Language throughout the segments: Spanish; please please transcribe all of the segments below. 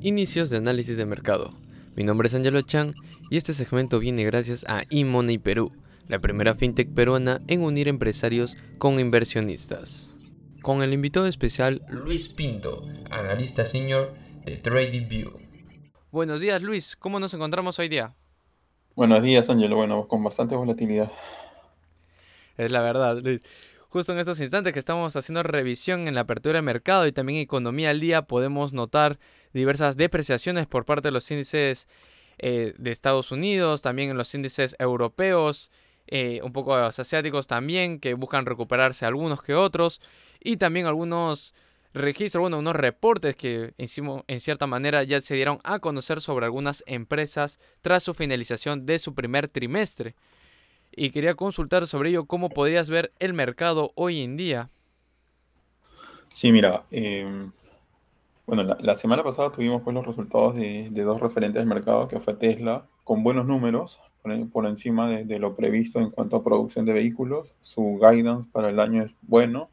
Inicios de análisis de mercado. Mi nombre es Angelo Chan y este segmento viene gracias a eMoney Perú, la primera fintech peruana en unir empresarios con inversionistas. Con el invitado especial Luis Pinto, analista senior de TradingView. Buenos días Luis, ¿cómo nos encontramos hoy día? Buenos días Angelo, bueno, con bastante volatilidad. Es la verdad, Luis. Justo en estos instantes que estamos haciendo revisión en la apertura de mercado y también economía al día, podemos notar diversas depreciaciones por parte de los índices eh, de Estados Unidos, también en los índices europeos, eh, un poco de los asiáticos también, que buscan recuperarse algunos que otros, y también algunos registros, bueno, unos reportes que en cierta manera ya se dieron a conocer sobre algunas empresas tras su finalización de su primer trimestre y quería consultar sobre ello cómo podrías ver el mercado hoy en día. Sí, mira, em, bueno, la, semana pasada tuvimos pues los resultados de, dos referentes del mercado, que fue Tesla, con buenos números, por, encima de, lo previsto en cuanto a producción de vehículos. Su guidance para el año es bueno,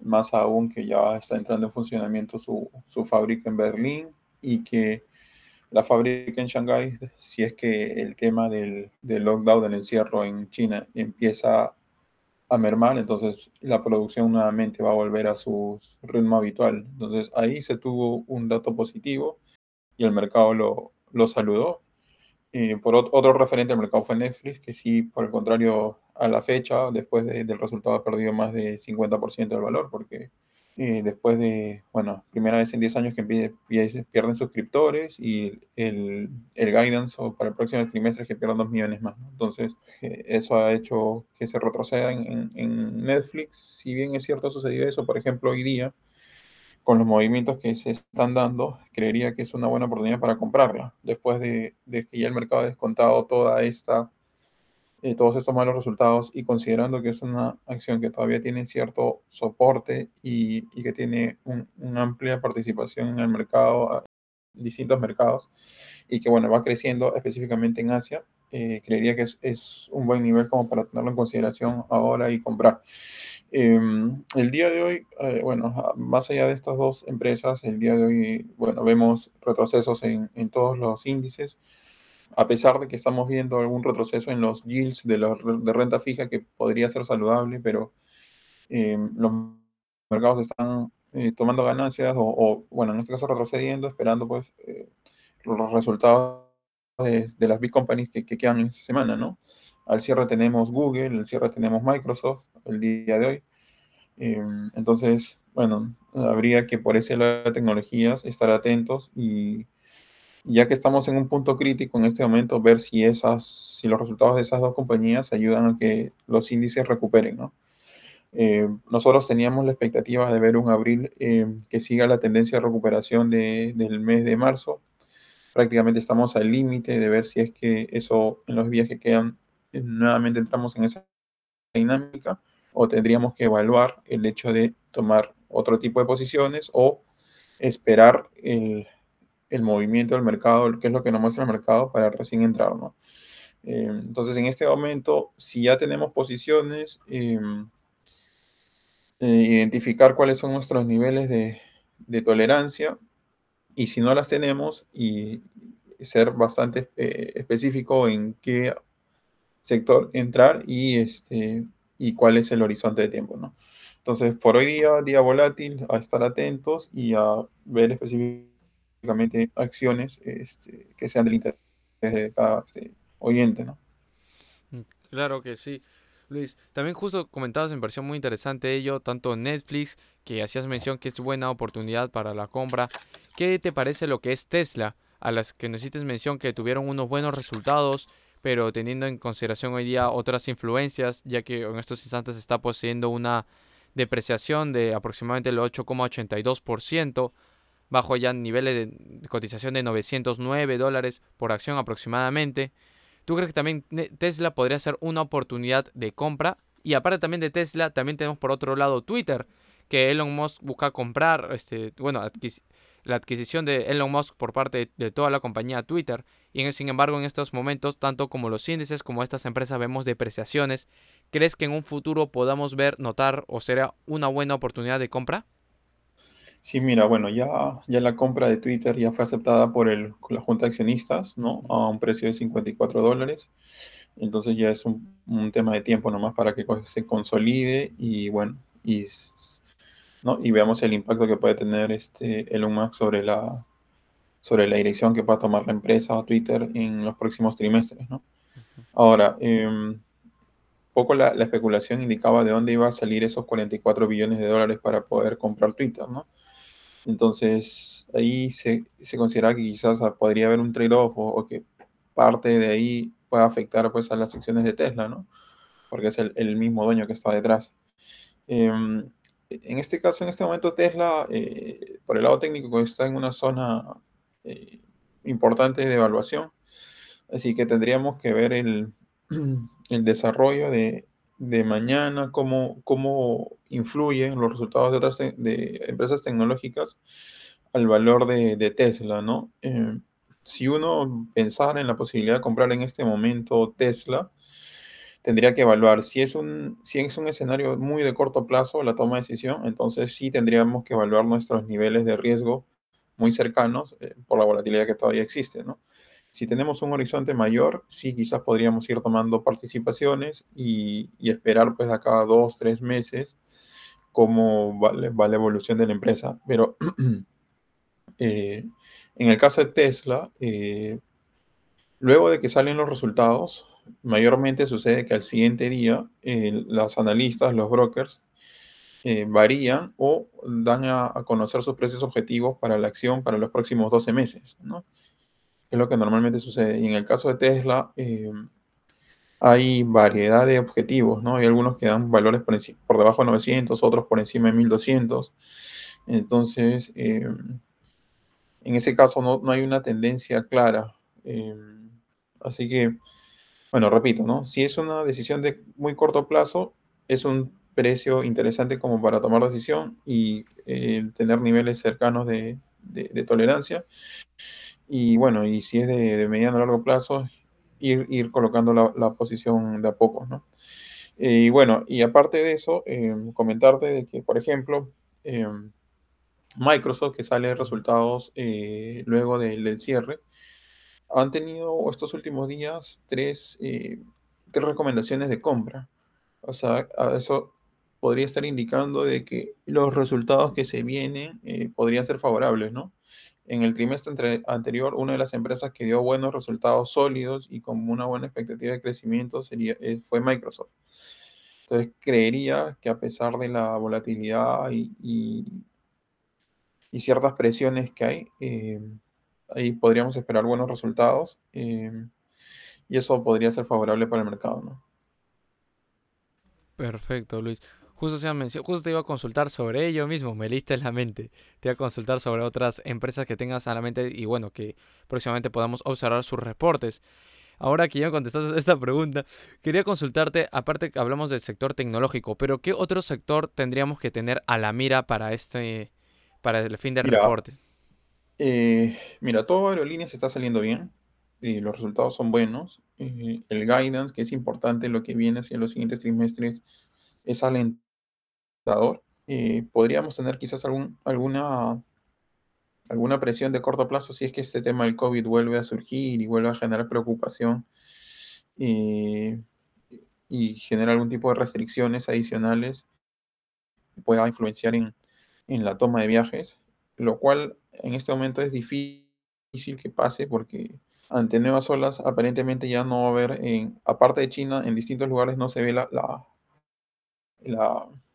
más aún que ya está entrando en funcionamiento su, su fábrica en Berlín y que la fábrica en Shanghái, si es que el tema del, del, lockdown, del encierro en China empieza a mermar, entonces la producción nuevamente va a volver a su ritmo habitual. Entonces ahí se tuvo un dato positivo y el mercado lo, lo saludó. Y por otro referente del mercado fue Netflix, que sí, por el contrario, a la fecha, después del resultado, ha perdido más de 50% del valor, porque eh, después de, bueno, primera vez en 10 años que pierden suscriptores y el, el guidance para el próximo trimestre es que pierdan 2 millones más. Entonces, eh, eso ha hecho que se retroceda en, Netflix. Si bien es cierto, sucedió eso, por ejemplo, hoy día, con los movimientos que se están dando, creería que es una buena oportunidad para comprarla, después de, de que ya el mercado ha descontado toda esta eh, todos estos malos resultados y considerando que es una acción que todavía tiene cierto soporte y, y que tiene una amplia participación en el mercado, distintos mercados, y que bueno, va creciendo específicamente en Asia, eh, creería que es, es, un buen nivel como para tenerlo en consideración ahora y comprar. Em, el día de hoy, eh, bueno, más allá de estas dos empresas, el día de hoy, bueno, vemos retrocesos en, en todos los índices a pesar de que estamos viendo algún retroceso en los yields de, de renta fija que podría ser saludable, pero eh, los mercados están eh, tomando ganancias o, bueno, en este caso retrocediendo, esperando pues eh, los resultados de, las big companies que, que, quedan en esta semana, ¿no? Al cierre tenemos Google, al cierre tenemos Microsoft el día de hoy. entonces, bueno, habría que por ese lado de tecnologías estar atentos y ya que estamos en un punto crítico en este momento, ver si, esas, si los resultados de esas dos compañías ayudan a que los índices recuperen. ¿no? Eh, nosotros teníamos la expectativa de ver un abril eh, que siga la tendencia de recuperación de, del mes de marzo. Prácticamente estamos al límite de ver si es que eso en los días que quedan eh, nuevamente entramos en esa dinámica o tendríamos que evaluar el hecho de tomar otro tipo de posiciones o esperar el, el movimiento del mercado, qué es lo que nos muestra el mercado para recién entrar, ¿no? Eh, entonces, en este momento, si ya tenemos posiciones, em, eh, identificar cuáles son nuestros niveles de, tolerancia y si no las tenemos, y ser bastante eh, específico en qué sector entrar y, este, y cuál es el horizonte de tiempo, ¿no? Entonces, por hoy día, día volátil, a estar atentos y a ver específicamente acciones este, que sean del interés de cada este, oyente, ¿no? Mm, claro que sí. Luis, también justo comentabas en versión muy interesante ello, tanto Netflix, que hacías mención que es buena oportunidad para la compra. ¿Qué te parece lo que es Tesla? A las que nos hiciste mención que tuvieron unos buenos resultados, pero teniendo en consideración hoy día otras influencias, ya que en estos instantes está poseyendo una depreciación de aproximadamente el 8,82% bajo ya niveles de cotización de 909 dólares por acción aproximadamente. ¿Tú crees que también Tesla podría ser una oportunidad de compra? Y aparte también de Tesla, también tenemos por otro lado Twitter, que Elon Musk busca comprar, este, bueno, la adquisición de Elon Musk por parte de toda la compañía Twitter. Y sin embargo, en estos momentos, tanto como los índices como estas empresas vemos depreciaciones. ¿Crees que en un futuro podamos ver, notar o será una buena oportunidad de compra? Sí, mira, bueno, ya, ya la compra de Twitter ya fue aceptada por el, la Junta de Accionistas, ¿no? A un precio de 54 dólares. Entonces ya es un, un tema de tiempo nomás para que se consolide y bueno, y, ¿no? y veamos el impacto que puede tener este Elon Musk sobre la, sobre la dirección que pueda tomar la empresa o Twitter en los próximos trimestres, ¿no? Ahora, eh, poco la, la, especulación indicaba de dónde iba a salir esos 44 billones de dólares para poder comprar Twitter, ¿no? Entonces, ahí se, se considera que quizás podría haber un trade-off o, que parte de ahí pueda afectar pues a las acciones de Tesla, ¿no? Porque es el, mismo dueño que está detrás. Eh, en este caso, en este momento, Tesla, eh, por el lado técnico, está en una zona eh, importante de evaluación. Así que tendríamos que ver el, el desarrollo de, de, mañana, cómo, cómo influyen los resultados de otras de empresas tecnológicas al valor de, Tesla, ¿no? Eh, si uno pensara en la posibilidad de comprar en este momento Tesla, tendría que evaluar si es un, si es un escenario muy de corto plazo la toma de decisión, entonces sí tendríamos que evaluar nuestros niveles de riesgo muy cercanos eh, por la volatilidad que todavía existe, ¿no? Si tenemos un horizonte mayor, sí, quizás podríamos ir tomando participaciones y, esperar pues a cada dos, tres meses cómo va, la evolución de la empresa. Pero eh, en el caso de Tesla, eh, luego de que salen los resultados, mayormente sucede que al siguiente día eh, los analistas, los brokers, varían o dan a, a, conocer sus precios objetivos para la acción para los próximos 12 meses, ¿no? Es lo que normalmente sucede. Y en el caso de Tesla, hay variedad de objetivos, ¿no? Hay algunos que dan valores por, debajo de 900, otros por encima de 1200. Entonces, eh, en ese caso no, no, hay una tendencia clara. Eh, así que, bueno, repito, ¿no? Si es una decisión de muy corto plazo, es un precio interesante como para tomar decisión y eh, tener niveles cercanos de, tolerancia. Y bueno, y si es de, de mediano a largo plazo, ir, colocando la, posición de a poco, ¿no? Eh, y bueno, y aparte de eso, eh, comentarte de que, por ejemplo, eh, Microsoft, que sale resultados eh, luego del, del, cierre, han tenido estos últimos días tres, eh, tres recomendaciones de compra. O sea, eso podría estar indicando de que los resultados que se vienen eh, podrían ser favorables, ¿no? En el trimestre anterior, una de las empresas que dio buenos resultados sólidos y con una buena expectativa de crecimiento sería, eh, fue Microsoft. Entonces, creería que a pesar de la volatilidad y, y, y ciertas presiones que hay, eh, ahí podríamos esperar buenos resultados eh, y eso podría ser favorable para el mercado, ¿no? Perfecto, Luis. Justo, se justo te iba a consultar sobre ello mismo, me leíste en la mente. Te iba a consultar sobre otras empresas que tengas a la mente y bueno, que próximamente podamos observar sus reportes. Ahora que ya contestaste esta pregunta, quería consultarte, aparte que hablamos del sector tecnológico, pero ¿qué otro sector tendríamos que tener a la mira para este para el fin de mira, reportes? Eh, mira, todo aerolíneas está saliendo bien y los resultados son buenos. Eh, el guidance, que es importante, lo que viene hacia los siguientes trimestres, es alentador podríamos tener quizás alguna, alguna presión de corto plazo si es que este tema del COVID vuelve a surgir y vuelve a generar preocupación y genera algún tipo de restricciones adicionales que pueda influenciar en, en la toma de viajes, lo cual en este momento es difícil que pase porque ante nuevas olas aparentemente ya no va a haber, en, aparte de China, en distintos lugares no se ve la,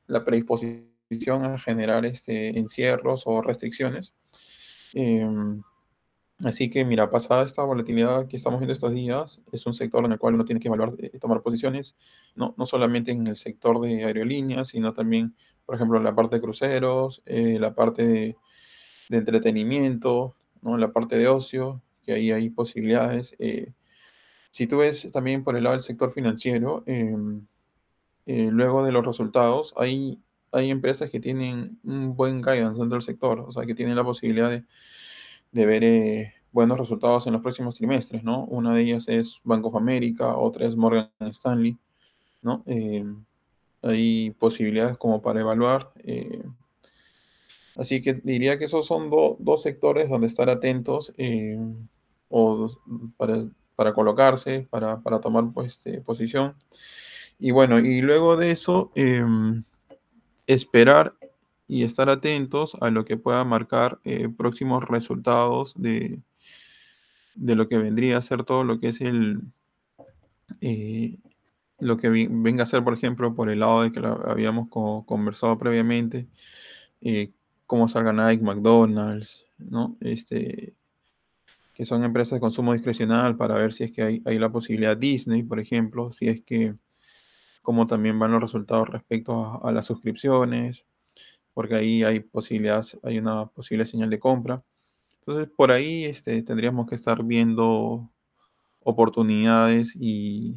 la predisposición a generar este, encierros o restricciones. Eh, así que, mira, pasada esta volatilidad que estamos viendo estos días, es un sector en el cual uno tiene que evaluar, eh, tomar posiciones, no, no solamente en el sector de aerolíneas, sino también, por ejemplo, en la parte de cruceros, eh, la parte de, de, entretenimiento, ¿no? la parte de ocio, que ahí hay posibilidades. Eh, si tú ves también por el lado del sector financiero, em, eh, luego de los resultados, hay, hay empresas que tienen un buen guidance dentro del sector, o sea, que tienen la posibilidad de, de ver eh, buenos resultados en los próximos trimestres, ¿no? Una de ellas es Bank of America, otra es Morgan Stanley, ¿no? Eh, hay posibilidades como para evaluar. Así que diría que esos son dos sectores donde estar atentos o para, para colocarse, para, para tomar pues, este, posición. Y bueno, y luego de eso, em, esperar y estar atentos a lo que pueda marcar eh, próximos resultados de, de lo que vendría a ser todo lo que es el, eh, lo que venga a ser, por ejemplo, por el lado de que habíamos conversado previamente, eh, cómo salga Nike, McDonald's, ¿no? Este, que son empresas de consumo discrecional para ver si es que hay, hay la posibilidad Disney, por ejemplo, si es que cómo también van los resultados respecto a, las suscripciones, porque ahí hay posibilidades, hay una posible señal de compra. Entonces, por ahí este, tendríamos que estar viendo oportunidades y,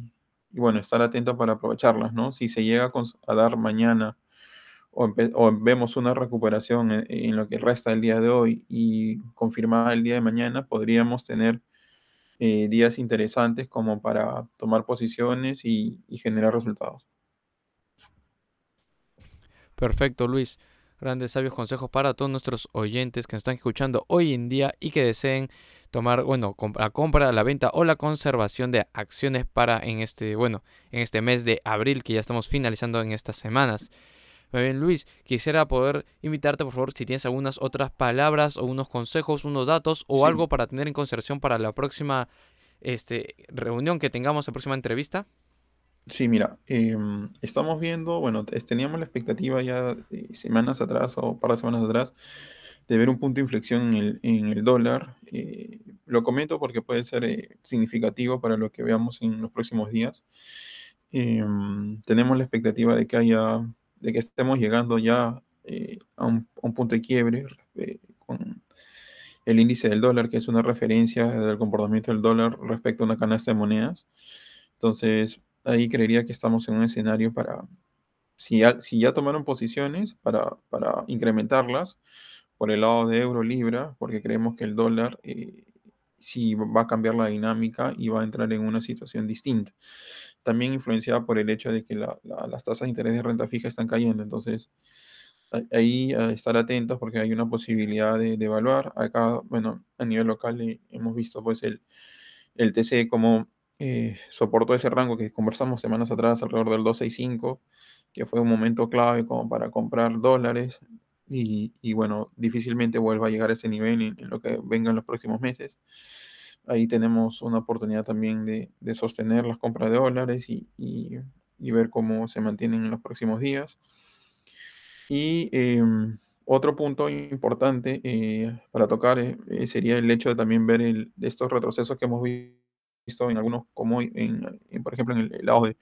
bueno, estar atentos para aprovecharlas, ¿no? Si se llega a, dar mañana o, vemos una recuperación en, lo que resta del día de hoy y confirmada el día de mañana, podríamos tener eh, días interesantes como para tomar posiciones y, y generar resultados. Perfecto, Luis grandes sabios consejos para todos nuestros oyentes que nos están escuchando hoy en día y que deseen tomar, bueno, la compra, la venta o la conservación de acciones para en este, bueno, en este mes de abril que ya estamos finalizando en estas semanas. Muy bien, Luis, quisiera poder invitarte, por favor, si tienes algunas otras palabras o unos consejos, unos datos o algo para tener en consideración para la próxima este, reunión que tengamos, la próxima entrevista. Sí, mira, em, estamos viendo, bueno, teníamos la expectativa ya semanas atrás o un par de semanas atrás de ver un punto de inflexión en el, dólar. Eh, lo comento porque puede ser eh, significativo para lo que veamos en los próximos días. Em, tenemos la expectativa de que haya, de que estemos llegando ya eh, a, un, a, un, punto de quiebre con el índice del dólar, que es una referencia del comportamiento del dólar respecto a una canasta de monedas. Entonces, ahí creería que estamos en un escenario para, si ya, si ya tomaron posiciones, para, para, incrementarlas por el lado de euro libra, porque creemos que el dólar eh, sí va a cambiar la dinámica y va a entrar en una situación distinta. También influenciada por el hecho de que las tasas de interés de renta fija están cayendo, entonces ahí estar atentos porque hay una posibilidad de, evaluar. Acá, bueno, a nivel local eh, hemos visto pues el, el TC como eh, soportó ese rango que conversamos semanas atrás, alrededor del 265, que fue un momento clave como para comprar dólares y, bueno, difícilmente vuelva a llegar a ese nivel en, lo que venga en los próximos meses. Ahí tenemos una oportunidad también de, sostener las compras de dólares y, ver cómo se mantienen en los próximos días. Y em, otro punto importante eh, para tocar eh, sería el hecho de también ver el, estos retrocesos que hemos visto en algunos, como en, por ejemplo en el, lado de,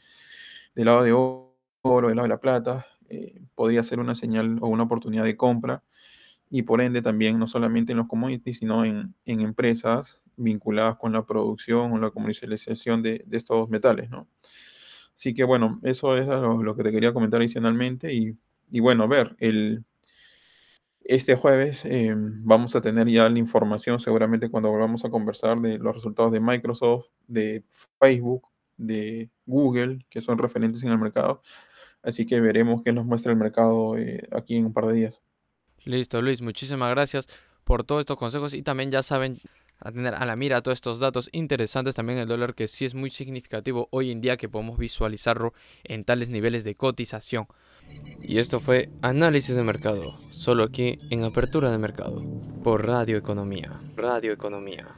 del lado de oro, del lado de la plata, eh, podría ser una señal o una oportunidad de compra y por ende también no solamente en los commodities, sino en, en empresas vinculadas con la producción o la comercialización de, de estos metales, ¿no? Así que bueno, eso es lo, que te quería comentar adicionalmente y, bueno, ver, el, este jueves eh, vamos a tener ya la información seguramente cuando volvamos a conversar de los resultados de Microsoft, de Facebook, de Google, que son referentes en el mercado. Así que veremos qué nos muestra el mercado eh, aquí en un par de días. Listo, Luis. Muchísimas gracias por todos estos consejos y también ya saben a tener a la mira todos estos datos interesantes también el dólar que sí es muy significativo hoy en día que podemos visualizarlo en tales niveles de cotización. Y esto fue Análisis de Mercado, solo aquí en Apertura de Mercado, por Radio Economía. Radio Economía.